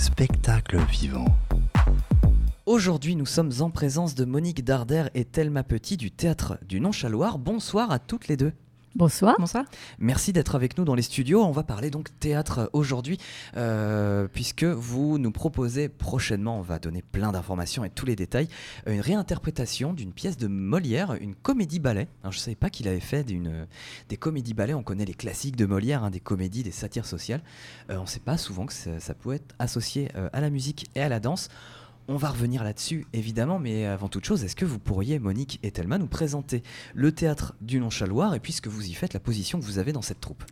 Spectacle vivant. Aujourd'hui, nous sommes en présence de Monique Darder et Thelma Petit du théâtre du Nonchaloir. Bonsoir à toutes les deux. Bonsoir. Bonsoir. Merci d'être avec nous dans les studios. On va parler donc théâtre aujourd'hui, euh, puisque vous nous proposez prochainement, on va donner plein d'informations et tous les détails, une réinterprétation d'une pièce de Molière, une comédie-ballet. Alors, je ne savais pas qu'il avait fait d'une- des comédies-ballets. On connaît les classiques de Molière, hein, des comédies, des satires sociales. Euh, on ne sait pas souvent que ça, ça peut être associé euh, à la musique et à la danse. On va revenir là-dessus, évidemment, mais avant toute chose, est-ce que vous pourriez, Monique et Thelma, nous présenter le théâtre du Nonchaloir et puis ce que vous y faites, la position que vous avez dans cette troupe?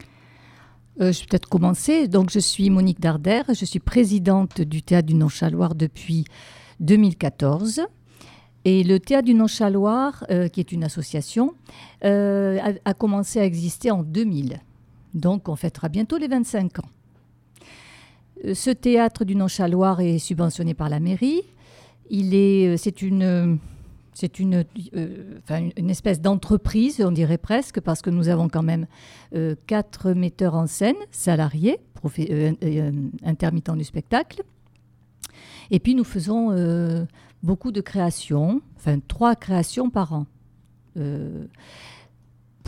Euh, je vais peut-être commencer. Donc, je suis Monique Darder. Je suis présidente du Théâtre du Nonchaloir depuis 2014. Et le Théâtre du Nonchaloir, euh, qui est une association, euh, a, a commencé à exister en 2000. Donc, on fêtera bientôt les 25 ans. Euh, Ce théâtre du Nonchaloir est subventionné par la mairie. Il est, euh, c'est une, c'est euh, enfin, une- une espèce d'entreprise, on dirait presque, parce que nous avons quand même quatre metteurs en scène salariés, intermittents du spectacle. Et puis nous faisons beaucoup de créations, enfin trois créations par an.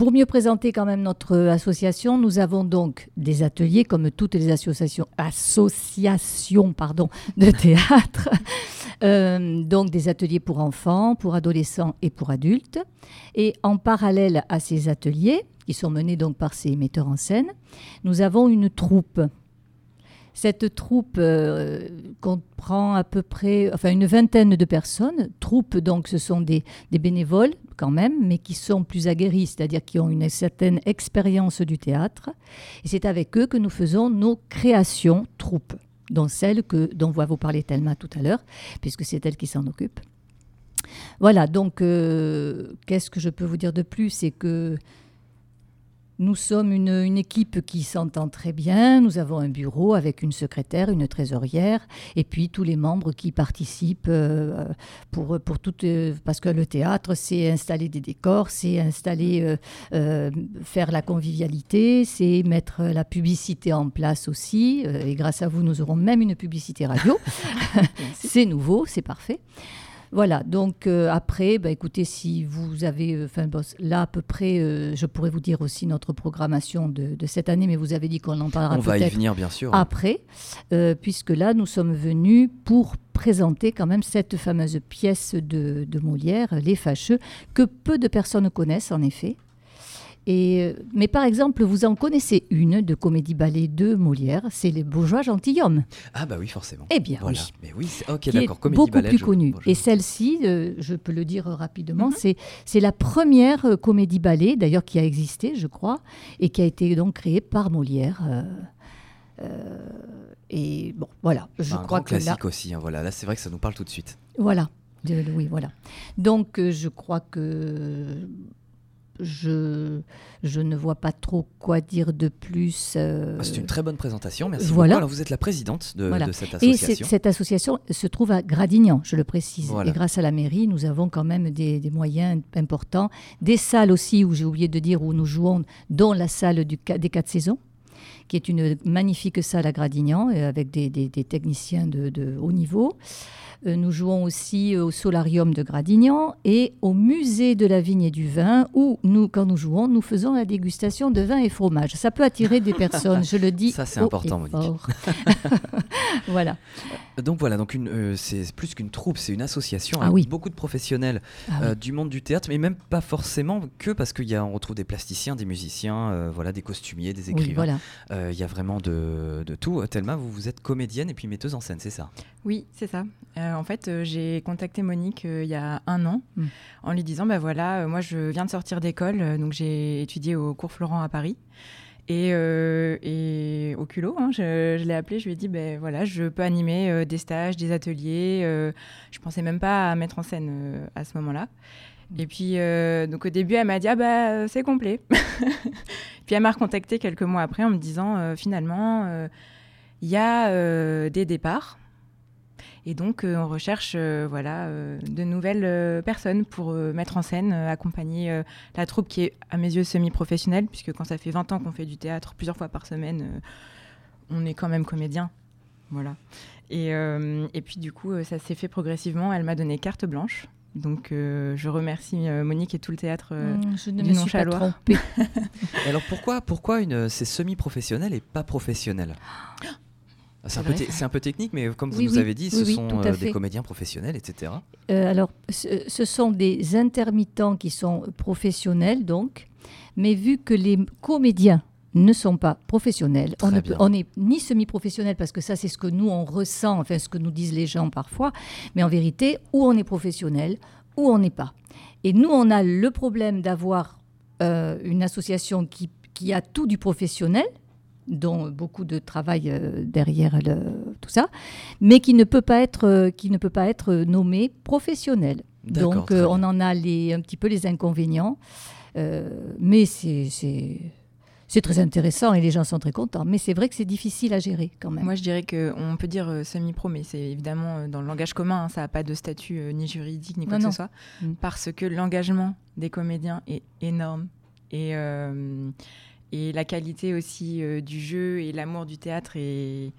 Pour mieux présenter quand même notre association, nous avons donc des ateliers comme toutes les associations, associations pardon, de théâtre. Euh, donc des ateliers pour enfants, pour adolescents et pour adultes. Et en parallèle à ces ateliers, qui sont menés donc par ces metteurs en scène, nous avons une troupe. Cette troupe euh, comprend à peu près, enfin une vingtaine de personnes. Troupe, donc, ce sont des, des bénévoles quand même, mais qui sont plus aguerris, c'est-à-dire qui ont une certaine expérience du théâtre. Et c'est avec eux que nous faisons nos créations troupes, dont celle que, dont va vous parler Thelma tout à l'heure, puisque c'est elle qui s'en occupe. Voilà, donc euh, qu'est-ce que je peux vous dire de plus? C'est que nous sommes une, une équipe qui s'entend très bien. Nous avons un bureau avec une secrétaire, une trésorière, et puis tous les membres qui participent euh, pour, pour tout. euh, parce que le théâtre, c'est installer des décors, c'est installer, euh, faire la convivialité, c'est mettre la publicité en place aussi. et grâce à vous, nous aurons même une publicité radio. c'est nouveau, c'est parfait. Voilà, donc euh, après, bah, écoutez, si vous avez, euh, enfin bon, là à peu près, euh, je pourrais vous dire aussi notre programmation de, de cette année, mais vous avez dit qu'on en parlera On va y peut-être venir, bien sûr. après, euh, puisque là, nous sommes venus pour présenter quand même cette fameuse pièce de, de Molière, Les Fâcheux, que peu de personnes connaissent en effet. Et, euh, mais par exemple, vous en connaissez une de comédie ballet de Molière, c'est Les Bourgeois Gentilshommes. Ah bah oui, forcément. Eh bien Voilà. oui Mais oui, ok, d'accord. Comédie beaucoup ballet, plus je- connue. Et celle-ci, euh, je peux le dire rapidement, Mhm. c'est c'est la première euh, comédie ballet, d'ailleurs qui a existé, je crois, et qui a été donc créée par Molière. euh, euh, et bon, voilà, je Bah, un crois grand que là, classique aussi. hein, voilà, là c'est vrai que ça nous parle tout de suite. voilà, De- oui, voilà. Donc, euh, je crois que je, je ne vois pas trop quoi dire de plus. euh, Ah, c'est une très bonne présentation. Merci voilà. beaucoup. Alors vous êtes la présidente de, Voilà. de cette Et association. cette association se trouve à Gradignan, je le précise. Voilà. Et grâce à la mairie, nous avons quand même des, des moyens importants. Des salles aussi, où j'ai oublié de dire, où nous jouons, dont la salle du, des quatre saisons, qui est une magnifique salle à Gradignan, euh, avec des, des- des techniciens de, de haut niveau. Euh, Nous jouons aussi euh, au solarium de Gradignan et au musée de la vigne et du vin, où nous, quand nous jouons, nous faisons la dégustation de vin et fromage. Ça peut attirer des personnes, je le dis. Ça, c'est important, Monique. voilà. Donc voilà, donc une, euh, c'est plus qu'une troupe, c'est une association Ah avec oui. beaucoup de professionnels Ah oui. du monde du théâtre, mais même pas forcément que parce qu'on retrouve des plasticiens, des musiciens, euh, voilà, des costumiers, des Oui, écrivains. voilà. Euh, Il y a vraiment de, de tout. Thelma, vous, vous êtes comédienne et puis metteuse en scène, c'est ça? Oui, c'est ça. Euh, en fait, euh, j'ai contacté Monique euh, il y a un an Mm. en lui disant, bah voilà, euh, moi je viens de sortir d'école, euh, donc j'ai étudié au cours Florent à Paris. Et, euh, et au culot, hein, je, je l'ai appelé, je lui ai dit, ben voilà, je peux animer euh, des stages, des ateliers. euh, je pensais même pas à mettre en scène euh, à ce moment-là. Et puis, euh, donc au début, elle m'a dit, ah bah c'est complet. puis elle m'a recontacté quelques mois après en me disant, euh, finalement, euh, il y a des départs. Et donc, on recherche voilà, de nouvelles personnes pour mettre en scène, accompagner la troupe qui est, à mes yeux, semi-professionnelle, puisque quand ça fait 20 ans qu'on fait du théâtre plusieurs fois par semaine, on est quand même comédien. Voilà. Et, et puis du coup, ça s'est fait progressivement. Elle m'a donné carte blanche. Donc je remercie Monique et tout le théâtre mmh, je ne du me suis pas alors pourquoi, pourquoi une, c'est semi-professionnel et pas professionnel? C'est un, peu technique, mais comme vous nous avez dit, ce sont euh, des comédiens professionnels, etc. Euh, alors, ce, sont des intermittents qui sont professionnels, donc, mais vu que les comédiens ne sont pas professionnels, on n'est ni semi-professionnel, parce que ça, c'est ce que nous, on ressent, enfin, ce que nous disent les gens parfois, mais en vérité, ou on est professionnel, ou on n'est pas. Et nous, on a le problème d'avoir euh, une association qui, qui a tout du professionnel, dont beaucoup de travail euh, derrière tout ça, mais qui ne peut pas être, euh, qui ne peut pas être nommé professionnel. Donc on en a les, un petit peu les inconvénients, mais c'est c'est très intéressant et les gens sont très contents. Mais c'est vrai que c'est difficile à gérer quand même. Moi, je dirais qu'on peut dire semi-pro, mais c'est évidemment dans le langage commun, hein, ça n'a pas de statut ni juridique ni quoi que ce soit, mm. parce que l'engagement des comédiens est énorme. Et, et la qualité aussi euh, du jeu et l'amour du théâtre est,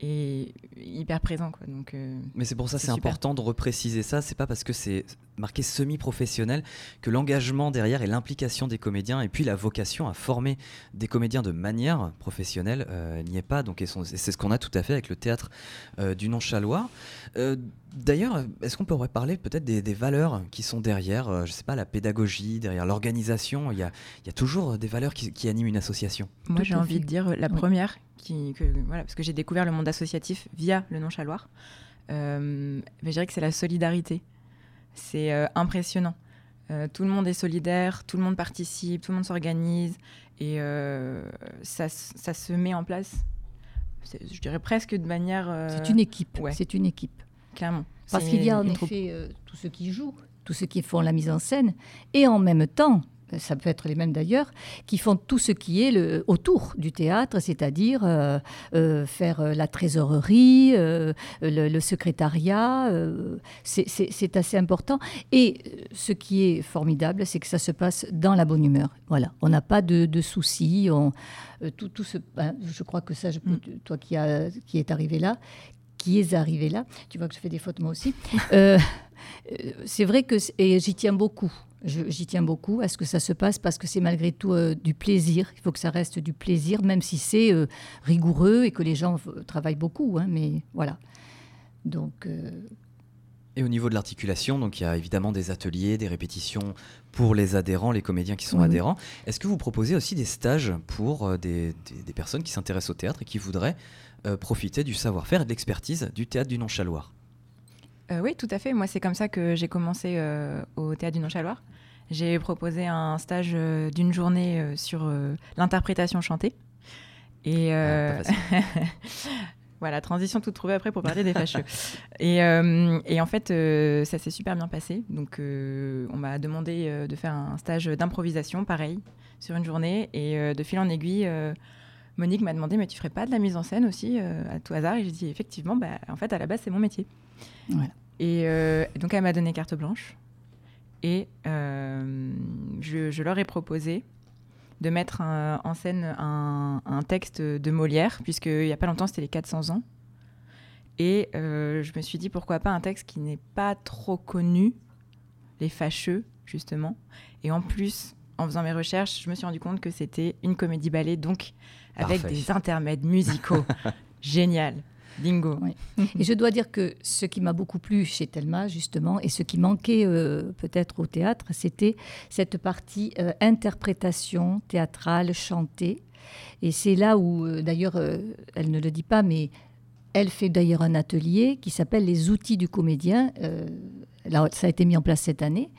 est hyper présent. Quoi. Donc, euh, Mais c'est pour ça c'est important de repréciser ça. C'est pas parce que c'est marqué semi-professionnel que l'engagement derrière et l'implication des comédiens et puis la vocation à former des comédiens de manière professionnelle euh, n'y est pas. Donc c'est ce qu'on a tout à fait avec le théâtre du Nonchalois. D'ailleurs, est-ce qu'on pourrait parler peut-être des, valeurs qui sont derrière, je sais pas, la pédagogie, derrière l'organisation? Il y, a, toujours des valeurs qui, animent une association. Moi, j'ai envie de dire la première, qui, voilà, parce que j'ai découvert le monde associatif via le Nonchaloir. Euh, je dirais que c'est la solidarité. C'est euh, impressionnant. Euh, tout le monde est solidaire, tout le monde participe, tout le monde s'organise et ça, ça, se met en place. Je dirais presque de manière. C'est une équipe. C'est une équipe. Clairement. Parce qu'il y a en effet tous ceux qui jouent, tous ceux qui font la mise en scène, et en même temps, ça peut être les mêmes d'ailleurs, qui font tout ce qui est le, autour du théâtre, c'est-à-dire euh, euh, faire euh, la trésorerie, le, secrétariat. c'est assez important. Et ce qui est formidable, c'est que ça se passe dans la bonne humeur. Voilà, on n'a pas de, soucis. On, tout, tout ce, ben, je crois que ça, je peux, mm. toi qui, a, qui est arrivé là, qui est arrivé là, tu vois que je fais des fautes moi aussi. c'est vrai que et j'y tiens beaucoup. J'y tiens beaucoup à ce que ça se passe parce que c'est malgré tout euh, du plaisir. Il faut que ça reste du plaisir, même si c'est euh, rigoureux et que les gens travaillent beaucoup. Hein, mais voilà. Donc. Euh, et au niveau de l'articulation, donc il y a évidemment des ateliers, des répétitions pour les adhérents, les comédiens qui sont adhérents. Est-ce que vous proposez aussi des stages pour des, des, personnes qui s'intéressent au théâtre et qui voudraient profiter du savoir-faire et de l'expertise du théâtre du Nonchaloir euh, oui, tout à fait. Moi, c'est comme ça que j'ai commencé euh, au Théâtre du Nonchaloir. J'ai proposé un stage euh, d'une journée sur l'interprétation chantée. Et ah, voilà, transition toute trouvée après pour parler des fâcheux. et, et, en fait, ça s'est super bien passé. Donc, on m'a demandé de faire un stage d'improvisation, pareil, sur une journée. Et de fil en aiguille, Monique m'a demandé, mais tu ferais pas de la mise en scène aussi à tout hasard? Et j'ai dit, effectivement, bah, en fait, à la base, c'est mon métier. Euh, et donc, elle m'a donné carte blanche. Et euh, je, leur ai proposé de mettre en scène un, texte de Molière, puisqu'il n'y a pas longtemps, c'était les 400 ans. Et euh, je me suis dit, pourquoi pas un texte qui n'est pas trop connu, Les Fâcheux, justement. Et en plus, en faisant mes recherches, je me suis rendu compte que c'était une comédie-ballet, donc avec des intermèdes musicaux. Génial. Bingo. et je dois dire que ce qui m'a beaucoup plu chez Thelma, justement, et ce qui manquait euh, peut-être au théâtre, c'était cette partie euh, interprétation théâtrale, chantée. Et c'est là où, euh, d'ailleurs, elle ne le dit pas, mais elle fait d'ailleurs un atelier qui s'appelle Les outils du comédien. Là, ça a été mis en place cette année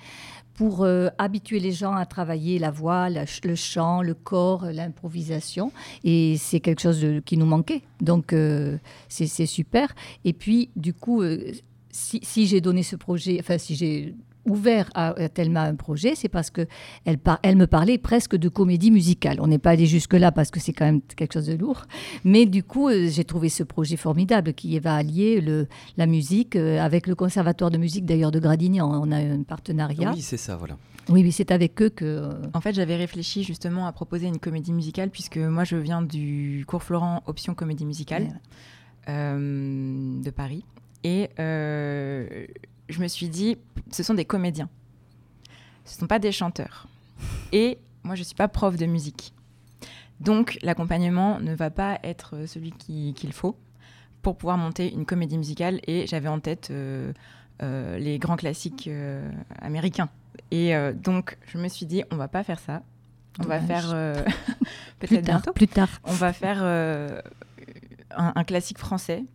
pour euh, habituer les gens à travailler la voix, le chant, le corps, l'improvisation. Et c'est quelque chose qui nous manquait. Donc, euh, c'est super. Et puis, du coup, euh, si, si j'ai donné ce projet, enfin, si j'ai ouvert à, Thelma un projet, c'est parce que elle, elle, me parlait presque de comédie musicale. On n'est pas allé jusque-là parce que c'est quand même quelque chose de lourd. Mais du coup, euh, j'ai trouvé ce projet formidable qui va allier le, la musique euh, avec le Conservatoire de musique d'ailleurs de Gradignan. On a un partenariat. Oui, c'est ça, voilà. Oui, oui, c'est avec eux que. Euh, en fait, j'avais réfléchi justement à proposer une comédie musicale puisque moi, je viens du cours Florent option comédie musicale. de Paris. Et je me suis dit, ce sont des comédiens. Ce ne sont pas des chanteurs. Et moi, je ne suis pas prof de musique. Donc, l'accompagnement ne va pas être celui qu'il faut pour pouvoir monter une comédie musicale. Et j'avais en tête euh, euh, les grands classiques euh, américains. Et donc, je me suis dit, on va pas faire ça. On va faire peut-être bientôt. Plus tard. On va faire un, un, classique français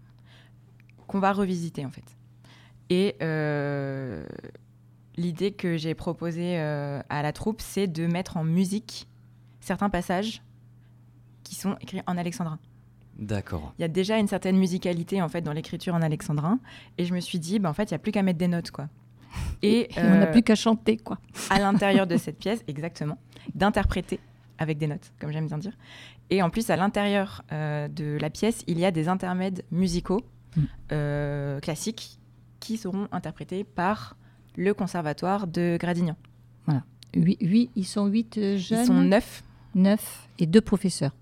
qu'on va revisiter en fait. Et l'idée que j'ai proposée à la troupe, c'est de mettre en musique certains passages qui sont écrits en alexandrin. D'accord. Il y a déjà une certaine musicalité en fait dans l'écriture en alexandrin, et je me suis dit, bah, en fait, il y a plus qu'à mettre des notes, quoi. Et, on n'a euh, plus qu'à chanter, quoi. à l'intérieur de cette pièce, exactement, d'interpréter avec des notes, comme j'aime bien dire. Et en plus, à l'intérieur euh, de la pièce, il y a des intermèdes musicaux euh, classiques qui seront interprétés par le conservatoire de Gradignan. Voilà. ils sont huit jeunes. Ils sont neuf. Neuf et deux professeurs.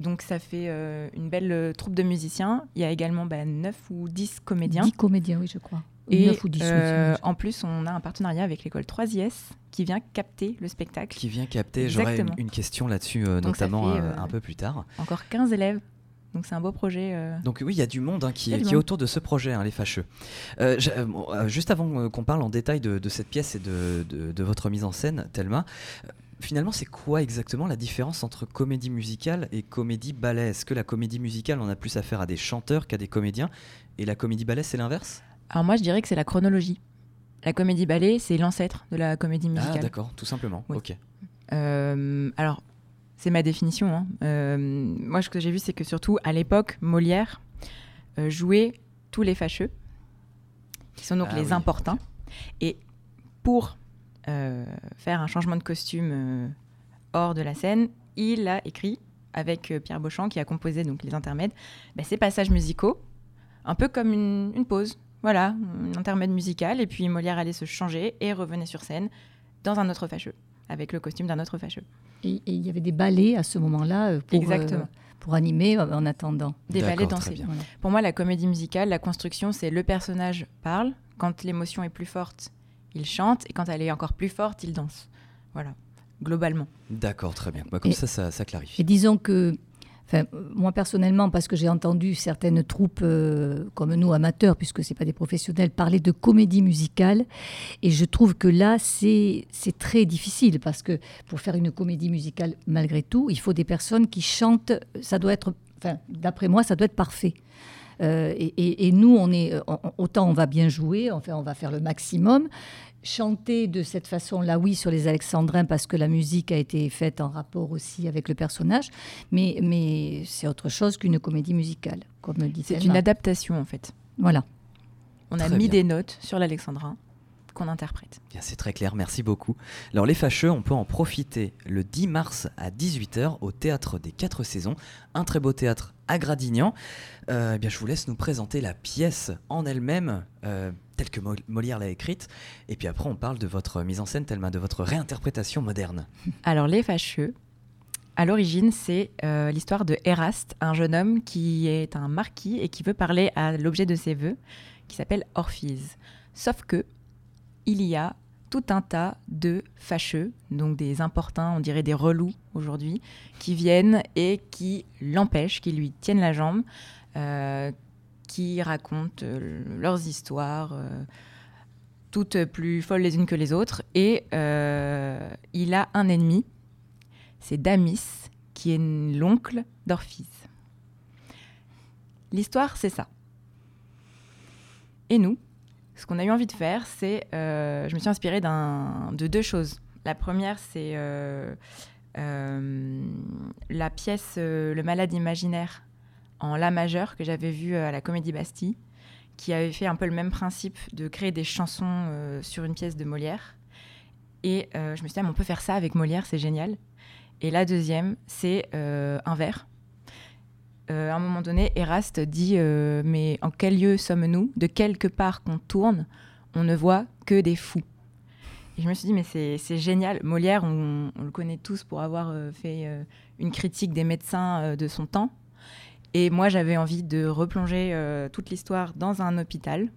Donc ça fait euh, une belle euh, troupe de musiciens. Il y a également bah, 9 ou 10 comédiens. 10 comédiens, oui, je crois. Et 9 ou 10, euh, en plus, on a un partenariat avec l'école 3IS qui vient capter le spectacle. Qui vient capter, j'aurai une, question là-dessus, notamment un peu plus tard. Encore 15 élèves. Donc c'est un beau projet. Donc oui, il y a du monde hein, qui, est autour de ce projet, hein, les fâcheux. juste avant qu'on parle en détail de, cette pièce et de, de, votre mise en scène, Thelma, finalement, c'est quoi exactement la différence entre comédie musicale et comédie ballet? Est-ce que la comédie musicale, on a plus affaire à des chanteurs qu'à des comédiens Et la comédie ballet, c'est l'inverse? Alors moi, je dirais que c'est la chronologie. La comédie ballet, c'est l'ancêtre de la comédie ah, musicale. Ah d'accord, tout simplement. Ok. Euh, alors, c'est ma définition. Hein. Euh, moi, ce que j'ai vu, c'est que surtout à l'époque, Molière euh, jouait tous les fâcheux, qui sont donc ah les importants. Et pour euh, faire un changement de costume hors de la scène, il a écrit avec Pierre Beauchamp, qui a composé donc les intermèdes, bah, ces passages musicaux, un peu comme une, pause. Voilà, un intermède musical, et puis Molière allait se changer et revenait sur scène dans un autre fâcheux, avec le costume d'un autre fâcheux. Et il y avait des ballets à ce moment-là pour, pour animer en attendant. Des ballets dansés. Pour moi, la comédie musicale, la construction, c'est le personnage parle, quand l'émotion est plus forte, il chante et quand elle est encore plus forte, il danse. Voilà, globalement. D'accord, très bien. Bah, comme ça, ça, clarifie. Et disons que, moi personnellement, parce que j'ai entendu certaines troupes euh, comme nous, amateurs, puisque ce pas des professionnels, parler de comédie musicale, et je trouve que là, c'est très difficile, parce que pour faire une comédie musicale, malgré tout, il faut des personnes qui chantent, ça doit être, d'après moi, ça doit être parfait. Euh, et, nous, on est, autant on va bien jouer, enfin, on va faire le maximum. Chanter de cette façon-là, oui, sur les Alexandrins, parce que la musique a été faite en rapport aussi avec le personnage, mais, mais c'est autre chose qu'une comédie musicale, comme dit C'est une adaptation, en fait. Voilà. On a mis des notes sur l'Alexandrin qu'on interprète. C'est très clair, merci beaucoup. Alors les fâcheux, on peut en profiter le 10 mars à 18h au Théâtre des Quatre Saisons, un très beau théâtre à Gradignan. Euh, eh bien, je vous laisse nous présenter la pièce en elle-même, euh, telle que Molière l'a écrite, et puis après on parle de votre mise en scène, tellement de votre réinterprétation moderne. Alors les fâcheux, à l'origine, c'est euh, l'histoire de Eraste, un jeune homme qui est un marquis et qui veut parler à l'objet de ses voeux, qui s'appelle Orphise. Sauf que il y a tout un tas de fâcheux, donc des importuns, on dirait des relous aujourd'hui, qui viennent et qui l'empêchent, qui lui tiennent la jambe, euh, qui racontent euh, leurs histoires, euh, toutes plus folles les unes que les autres. Et il a un ennemi, c'est Damis, qui est l'oncle d'Orphise. L'histoire, c'est ça. Et nous, ce qu'on a eu envie de faire, c'est, euh, je me suis inspirée de deux choses. La première, c'est euh, euh, la pièce Le malade imaginaire en La majeur que j'avais vue à la Comédie Bastille, qui avait fait un peu le même principe de créer des chansons sur une pièce de Molière. Et je me suis dit, ah, on peut faire ça avec Molière, c'est génial. Et la deuxième, c'est un vers euh, à un moment donné, Eraste dit euh, Mais en quel lieu sommes-nous? De quelque part qu'on tourne, on ne voit que des fous. Et je me suis dit Mais c'est génial. Molière, on, le connaît tous pour avoir euh, fait une critique des médecins de son temps. Et moi, j'avais envie de replonger euh, toute l'histoire dans un hôpital,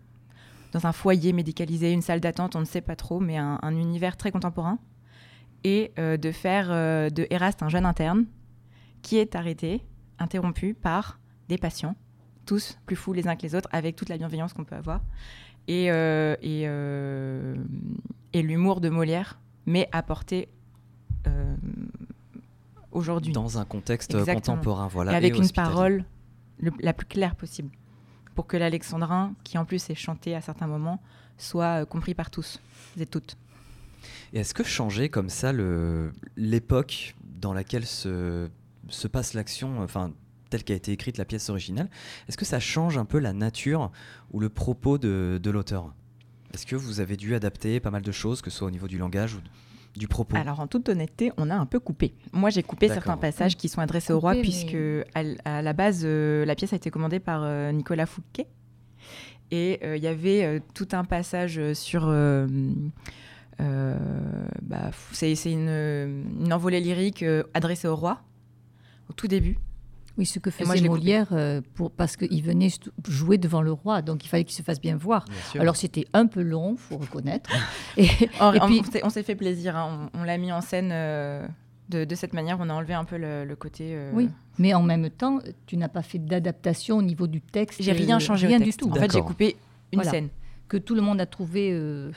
dans un foyer médicalisé, une salle d'attente, on ne sait pas trop, mais un, un univers très contemporain. Et euh, de faire euh, de Eraste un jeune interne qui est arrêté, interrompu par des patients, tous plus fous les uns que les autres, avec toute la bienveillance qu'on peut avoir. Et, euh, et, euh, et l'humour de Molière, mais apporté euh, aujourd'hui. Dans un contexte Exactement. contemporain, voilà. et avec et une parole le- la plus claire possible. Pour que l'alexandrin, qui en plus est chanté à certains moments, soit compris par tous et toutes. Et est-ce que changer comme ça l'époque dans laquelle se, se passe l'action, enfin telle qu'a été écrite la pièce originale, est-ce que ça change un peu la nature ou le propos de, de l'auteur? Est-ce que vous avez dû adapter pas mal de choses, que ce soit au niveau du langage ou du propos? Alors en toute honnêteté, on a un peu coupé. Moi j'ai coupé certains passages qui sont adressés au roi, mais- puisque à, la base, euh, la pièce a été commandée par euh, Nicolas Fouquet. Et euh, il y avait euh, tout un passage euh, sur... euh, euh, bah, c'est c'est une, une envolée lyrique euh, adressée au roi, au tout début. Oui, ce que faisait. Molière, euh, pour, parce qu'il venait jouer devant le roi, donc il fallait qu'il se fasse bien voir. Bien. Alors c'était un peu long, faut reconnaître. Et, puis- on s'est- fait plaisir, hein. on, on l'a mis en scène euh, de, de cette manière, on a enlevé un peu le, le côté... euh, Oui, mais en même temps, tu n'as pas fait d'adaptation au niveau du texte. J'ai rien changé rien au texte. du tout. En fait, j'ai coupé une Voilà. scène. Que tout le monde a trouvé euh,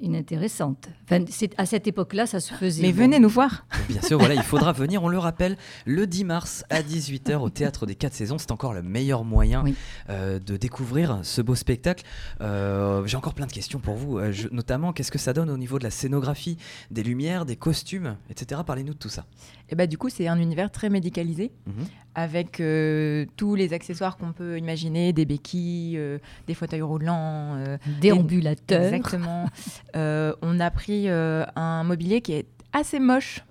inintéressante. Enfin, à cette époque-là, ça se faisait. Mais Bon. venez nous voir Bien sûr, voilà, il faudra venir, on le rappelle, le 10 mars à 18h au Théâtre des 4 Saisons. C'est encore le meilleur moyen Oui. euh, de découvrir ce beau spectacle. Euh, J'ai encore plein de questions pour vous, euh, je- notamment qu'est-ce que ça donne au niveau de la scénographie, des lumières, des costumes, etc. Parlez-nous de tout ça. Et bah, du coup, c'est un univers très médicalisé, Mhm. avec euh, tous les accessoires qu'on peut imaginer, des béquilles, euh, des fauteuils roulants. euh, Déambulateur. exactement. Euh, on a pris euh, un mobilier qui est assez moche,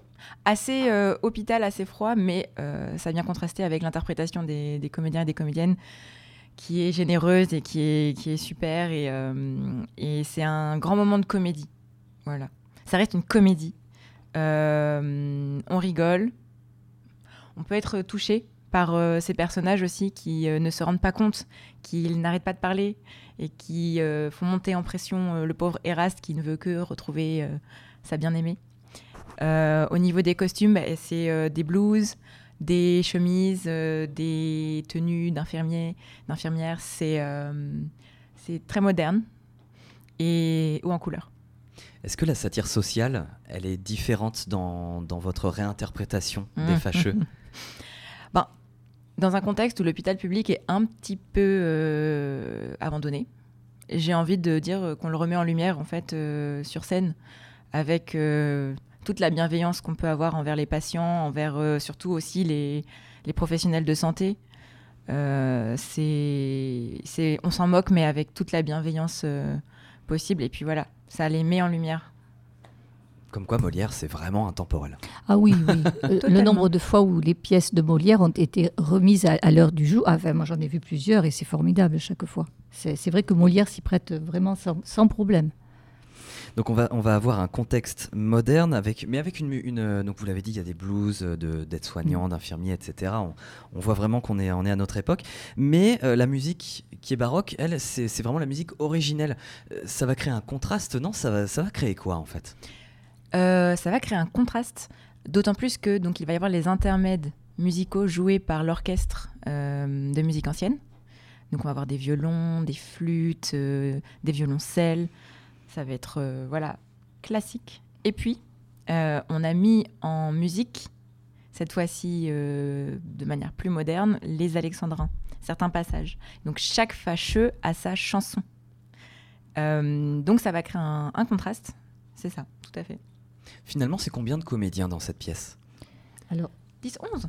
assez euh, hôpital, assez froid, mais euh, ça vient contraster avec l'interprétation des, des comédiens et des comédiennes qui est généreuse et qui est, qui est super. Et, euh, et c'est un grand moment de comédie. Voilà. Ça reste une comédie. Euh, on rigole. On peut être touché par euh, ces personnages aussi qui euh, ne se rendent pas compte qu'ils n'arrêtent pas de parler et qui font monter en pression le pauvre Eraste qui ne veut que retrouver sa bien-aimée. Au niveau des costumes, bah, c'est des blouses, des chemises, des tenues d'infirmiers, d'infirmières. C'est c'est très moderne et ou en couleur. Est-ce que la satire sociale, elle est différente dans, dans votre réinterprétation des Mhm. fâcheux? Dans un contexte où l'hôpital public est un petit peu euh, abandonné, j'ai envie de dire qu'on le remet en lumière en fait euh, sur scène avec euh, toute la bienveillance qu'on peut avoir envers les patients, envers surtout aussi les, les professionnels de santé. C'est, on s'en moque, mais avec toute la bienveillance possible. Et puis voilà, ça les met en lumière. Comme quoi Molière, c'est vraiment intemporel. Ah oui, oui. Euh, le nombre de fois où les pièces de Molière ont été remises à, à l'heure du jour. Ah, Enfin, moi, j'en ai vu plusieurs et c'est formidable chaque fois. C'est c'est vrai que Molière s'y prête vraiment sans, sans problème. Donc on va, on va avoir un contexte moderne, avec, mais avec une, donc vous l'avez dit, il y a des blues euh, de- d'aides-soignants, d'infirmiers, etc. On, on voit vraiment qu'on est, on est à notre époque. Mais euh, la musique qui est baroque, elle, c'est vraiment la musique originelle. Euh, ça va créer un contraste, non? Ça va, ça va créer quoi en fait? Euh, ça va créer un contraste, d'autant plus que donc il va y avoir les intermèdes musicaux joués par l'orchestre de musique ancienne. Donc on va avoir des violons, des flûtes, des violoncelles. Ça va être euh, voilà classique. Et puis euh, on a mis en musique cette fois-ci euh, de manière plus moderne les alexandrins, certains passages. Donc chaque fâcheux a sa chanson. Euh, donc ça va créer un, un contraste. C'est ça, tout à fait. Finalement, c'est combien de comédiens dans cette pièce? Alors, 10, 11.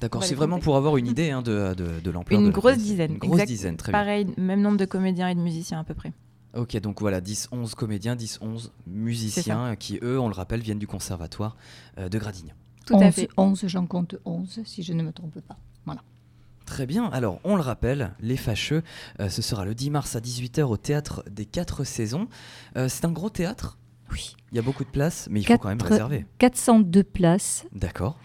D'accord, c'est vraiment pour avoir une idée hein, de, de, de l'ampleur Une de grosse dizaine. Une grosse exact. dizaine, très bien. Pareil, même nombre de comédiens et de musiciens à peu près. Ok, donc voilà, 10, 11 comédiens, 10, 11 musiciens qui, eux, on le rappelle, viennent du conservatoire euh, de Gradignan. Tout à 11, fait. 11, j'en compte 11, si je ne me trompe pas. Voilà. Très bien, alors on le rappelle, Les Fâcheux, euh, ce sera le 10 mars à 18h au théâtre des Quatre Saisons. Euh, c'est un gros théâtre Oui. Il y a beaucoup de places, mais il faut quand même Quatre- réserver. 402 places. D'accord.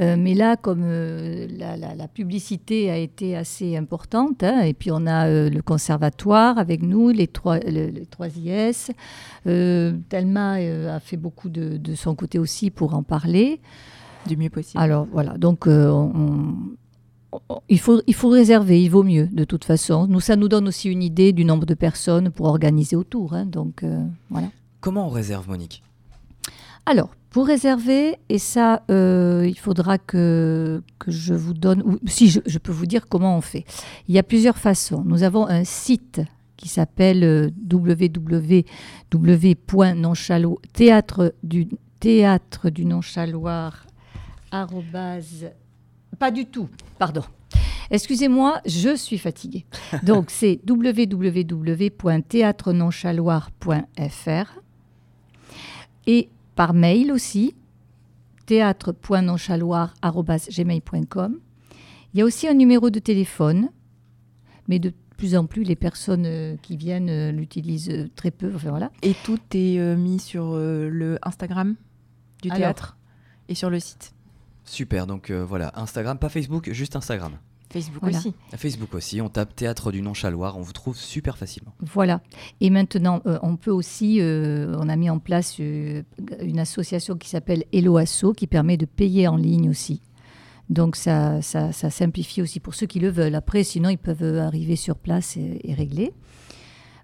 Euh, mais là, comme euh, la, la- la publicité a été assez importante, hein, et puis on a euh, le conservatoire avec nous, les trois, le- les trois IS. euh, Thelma euh, a fait beaucoup de, de son côté aussi pour en parler. Du mieux possible. Alors voilà, donc euh, on- on- il, faut, il faut réserver, il vaut mieux de toute façon. Nous, ça nous donne aussi une idée du nombre de personnes pour organiser autour. hein, donc euh, voilà. Comment on réserve, Monique? Alors, pour réserver, et ça, euh, il faudra que, que je vous donne, ou si je, je peux vous dire comment on fait. Il y a plusieurs façons. Nous avons un site qui s'appelle euh, www.nonchalo théâtre du théâtre du nonchaloir arrobase- pas du tout pardon excusez-moi je suis fatiguée donc c'est www.théâtrenonchaloir.fr et par mail aussi, théâtre.nonchaloir.gmail.com. Il y a aussi un numéro de téléphone, mais de plus en plus, les personnes euh, qui viennent euh, l'utilisent euh, très peu. Enfin, voilà. Et tout est euh, mis sur euh, le Instagram du Alors. théâtre et sur le site. Super, donc euh, voilà, Instagram, pas Facebook, juste Instagram. Facebook Voilà. aussi. Facebook aussi, on tape Théâtre du Nonchaloir, on vous trouve super facilement. Voilà. Et maintenant, euh, on peut aussi, euh, on a mis en place euh, une association qui s'appelle Hello Asso, qui permet de payer en ligne aussi. Donc ça, ça, ça simplifie aussi pour ceux qui le veulent. Après, sinon, ils peuvent arriver sur place et, et régler.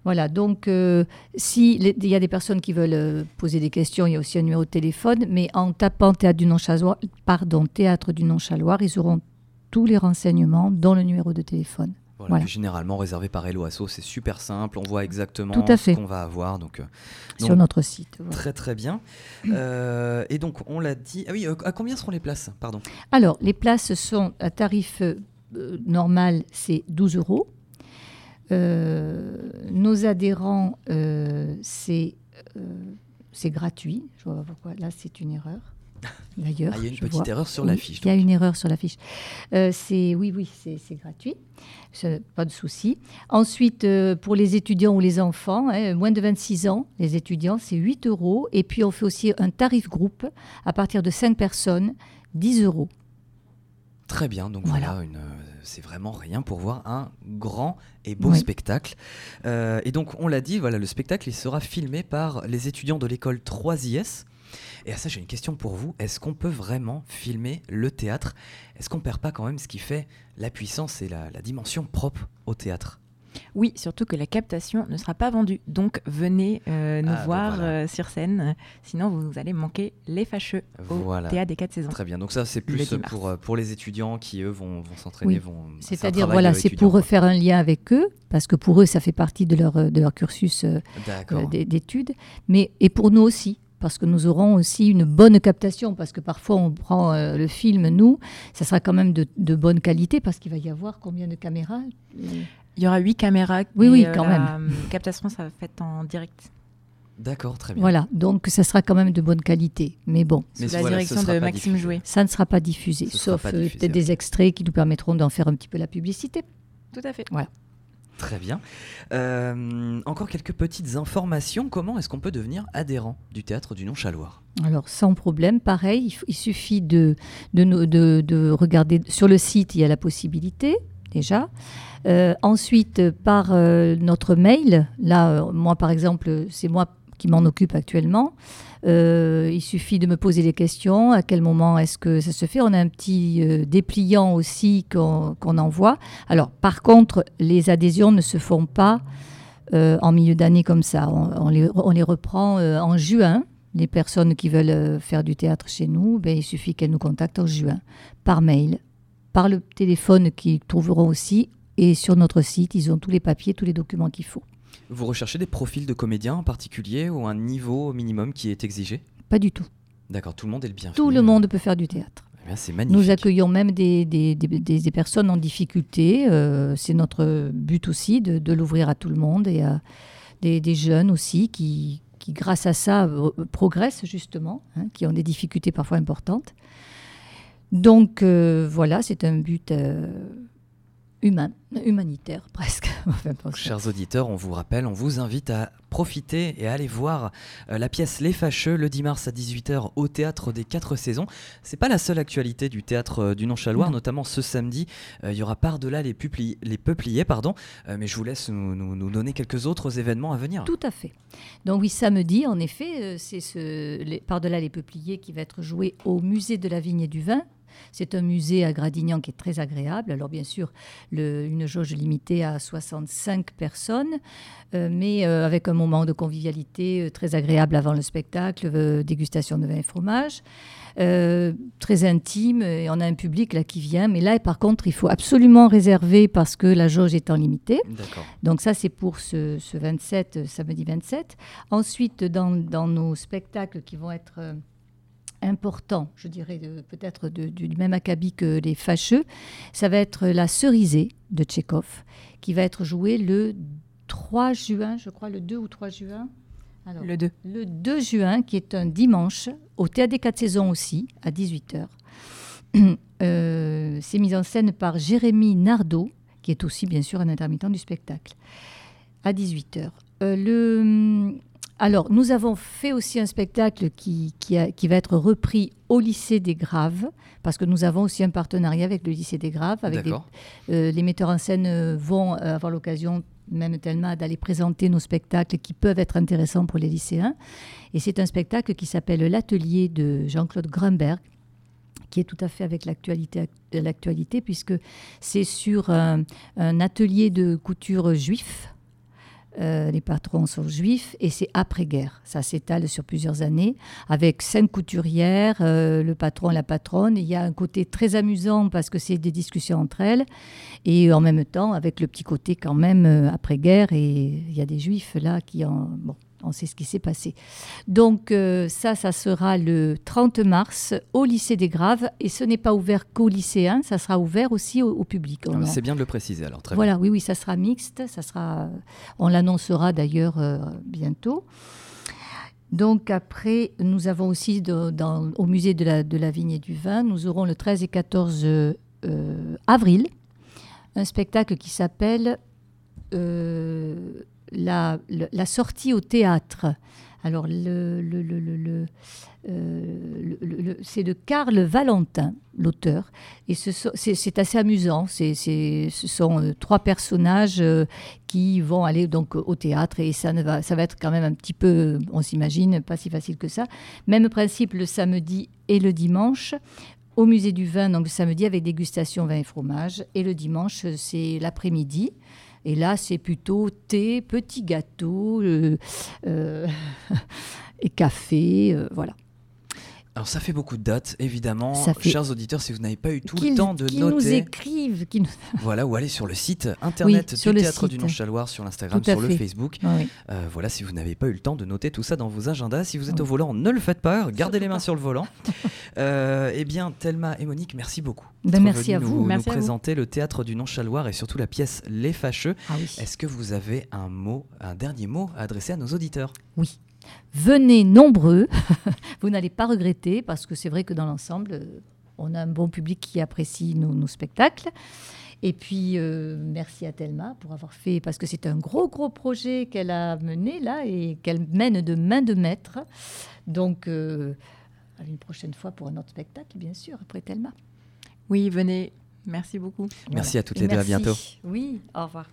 Voilà, donc euh, si les- il y a des personnes qui veulent euh, poser des questions, il y a aussi un numéro de téléphone, mais en tapant Théâtre du Nonchaloir, pardon, Théâtre du Nonchaloir, ils auront tous les renseignements dans le numéro de téléphone. Voilà, Voilà. puis généralement réservé par Hello Asso, c'est super simple, on voit exactement Tout à ce fait. qu'on va avoir, donc, euh, sur Donc, notre site. voilà. très très bien. Euh, et donc on l'a dit, ah oui, euh, à combien seront les places Pardon? Alors, les places sont à tarif normal, c'est 12 euros. Nos adhérents, c'est c'est gratuit. Je vois pas pourquoi. Là, c'est une erreur. D'ailleurs, Ah, il y a une petite vois. erreur sur Oui, l'affiche. Il y a une erreur sur l'affiche. Euh, c'est oui, oui, c'est gratuit. Pas de souci. Ensuite, euh, pour les étudiants ou les enfants, hein, moins de 26 ans, les étudiants, c'est 8 euros. Et puis, on fait aussi un tarif groupe à partir de 5 personnes, 10 euros. Très bien, donc voilà, Voilà. une, euh, c'est vraiment rien pour voir un grand et beau Oui. spectacle. Euh, et donc on l'a dit, voilà, le spectacle il sera filmé par les étudiants de l'école 3IS. Et à ça j'ai une question pour vous, est-ce qu'on peut vraiment filmer le théâtre? Est-ce qu'on perd pas quand même ce qui fait la puissance et la, la dimension propre au théâtre? Oui, surtout que la captation ne sera pas vendue. Donc venez euh, nous Ah, voir voilà. euh, sur scène. Sinon, vous allez manquer les fâcheux au Voilà. théâtre des quatre saisons. Très bien, donc ça c'est plus 10 mars. pour, euh, pour les étudiants qui eux vont, vont s'entraîner, Oui. vont... C'est-à-dire, voilà, c'est pour quoi. faire un lien avec eux, parce que pour eux, ça fait partie de leur, de leur cursus euh, d'études, mais et pour nous aussi, parce que nous aurons aussi une bonne captation, parce que parfois on prend euh, le film, nous, ça sera quand même de, de bonne qualité, parce qu'il va y avoir combien de caméras? Il y aura huit caméras. Oui, oui, euh, quand la, euh, captation sera faite en direct. D'accord, très bien. Voilà, donc ça sera quand même de bonne qualité, mais bon. Mais sous la voilà, direction de Maxime. Jouet. Ça ne sera pas diffusé, Ce sauf peut-être ouais. des extraits qui nous permettront d'en faire un petit peu la publicité. Tout à fait. Très bien. Euh, encore quelques petites informations. Comment est-ce qu'on peut devenir adhérent du théâtre du Nonchaloir? Alors, sans problème, pareil, il, suffit de, de, regarder sur le site, il y a la possibilité déjà. Euh, ensuite, par euh, notre mail, là, moi par exemple, c'est moi qui m'en occupe actuellement. Euh, il suffit de me poser les questions. À quel moment est-ce que ça se fait? On a un petit euh, dépliant aussi qu'on envoie. Alors, par contre, les adhésions ne se font pas euh, en milieu d'année comme ça. On, les, reprend en juin. Les personnes qui veulent faire du théâtre chez nous, ben, il suffit qu'elles nous contactent en juin, par mail, par le téléphone qu'ils trouveront aussi. Et sur notre site, ils ont tous les papiers, tous les documents qu'il faut. Vous recherchez des profils de comédiens en particulier ou un niveau minimum qui est exigé Pas du tout. D'accord, tout le monde est le bienvenu. Tout le monde peut faire du théâtre. Eh bien, c'est magnifique. Nous accueillons même des, des- des- personnes en difficulté. euh, c'est notre but aussi de, de l'ouvrir à tout le monde et à des, des jeunes aussi qui, qui, grâce à ça, euh, progressent justement, hein, qui ont des difficultés parfois importantes. Donc euh, voilà, c'est un but euh, humain, humanitaire presque. Chers auditeurs, on vous rappelle, on vous invite à profiter et à aller voir euh, la pièce Les Fâcheux le 10 mars à 18h au théâtre des Quatre Saisons. C'est pas la seule actualité du théâtre euh, du Nonchaloir, notamment ce samedi, euh, il y aura par-delà les, les peupliers, pardon, mais je vous laisse nous, donner quelques autres événements à venir. Tout à fait. Donc oui, samedi, en effet, c'est ce, par-delà les peupliers qui va être joué au musée de la vigne et du vin c'est un musée à Gradignan qui est très agréable. Alors bien sûr, une jauge limitée à 65 personnes, euh, mais euh, avec un moment de convivialité euh, très agréable avant le spectacle, dégustation de vin et fromage. très intime et on a un public là qui vient mais là par contre il faut absolument réserver parce que la jauge étant limitée donc ça c'est pour ce, 27 samedi 27 ensuite dans, dans, nos spectacles qui vont être important, je dirais peut-être du même acabit que les fâcheux, ça va être la cerisée de Tchékov, qui va être jouée le 3 juin, je crois, le 2 ou 3 juin. le 2. Le 2 juin, qui est un dimanche, au Théâtre des Quatre Saisons aussi, à 18h. Euh, c'est mis en scène par Jérémy Nardot, qui est aussi bien sûr un intermittent du spectacle, à 18h. Euh, le alors, nous avons fait aussi un spectacle qui, qui, va être repris au lycée des Graves, parce que nous avons aussi un partenariat avec le lycée des Graves. Avec euh, les metteurs en scène euh, vont euh, avoir l'occasion, même tellement, d'aller présenter nos spectacles qui peuvent être intéressants pour les lycéens. Et c'est un spectacle qui s'appelle L'atelier de Jean-Claude Grunberg, qui est tout à fait avec l'actualité, puisque c'est sur un, un, atelier de couture juif euh, les patrons sont juifs et c'est après-guerre. Ça s'étale sur plusieurs années avec cinq couturières, euh, le patron la patronne. Il y a un côté très amusant parce que c'est des discussions entre elles et en même temps avec le petit côté quand même euh, après-guerre et il y a des juifs là qui en... Bon, on sait ce qui s'est passé. Donc euh, ça, ça sera le 30 mars au lycée des Graves et ce n'est pas ouvert qu'aux lycéens, ça sera ouvert aussi au, public. Ah, c'est bien de le préciser alors. Très voilà, oui, oui, ça sera mixte, ça sera, on l'annoncera d'ailleurs euh, bientôt. Donc après, nous avons aussi dans, au musée de la, de la, vigne et du vin, nous aurons le 13 et 14 euh, avril un spectacle qui s'appelle la, sortie au théâtre. Alors, euh, c'est de Karl Valentin, l'auteur. Et c'est assez amusant. ce sont euh, trois personnages euh, qui vont aller donc au théâtre et ça, ne va, ça va être quand même un petit peu, on s'imagine, pas si facile que ça. Même principe le samedi et le dimanche au musée du vin, donc le samedi avec dégustation vin et fromage. Et le dimanche, c'est l'après-midi. Et là, c'est plutôt thé, petit gâteau euh, euh, et café, euh, voilà. Alors ça fait beaucoup de dates, évidemment. Chers auditeurs, si vous n'avez pas eu tout le temps de qui noter... nous écrivent. Qui nous... voilà, ou aller sur le site internet du Théâtre du Nonchaloir, sur l'Instagram, sur le Facebook. Euh, voilà, si vous n'avez pas eu le temps de noter tout ça dans vos agendas. Si vous êtes au volant, ne le faites pas, gardez les mains sur le volant. euh, eh bien, Thelma et Monique, merci beaucoup. Ben, merci à vous. Nous, merci présenter le Théâtre du Nonchaloir et surtout la pièce Les Fâcheux. Ah Est-ce que vous avez un mot, un dernier mot à adresser à nos auditeurs? Oui. Venez nombreux, vous n'allez pas regretter parce que c'est vrai que dans l'ensemble, euh, on a un bon public qui apprécie nos, spectacles. Et puis, euh, merci à Thelma pour avoir fait, parce que c'est un gros, gros projet qu'elle a mené là et qu'elle mène de main de maître. Donc, euh, à une prochaine fois pour un autre spectacle, bien sûr, après Thelma. Oui, venez. Merci beaucoup. Merci à toutes les deux. À bientôt. Oui, au revoir.